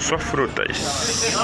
Só frutas.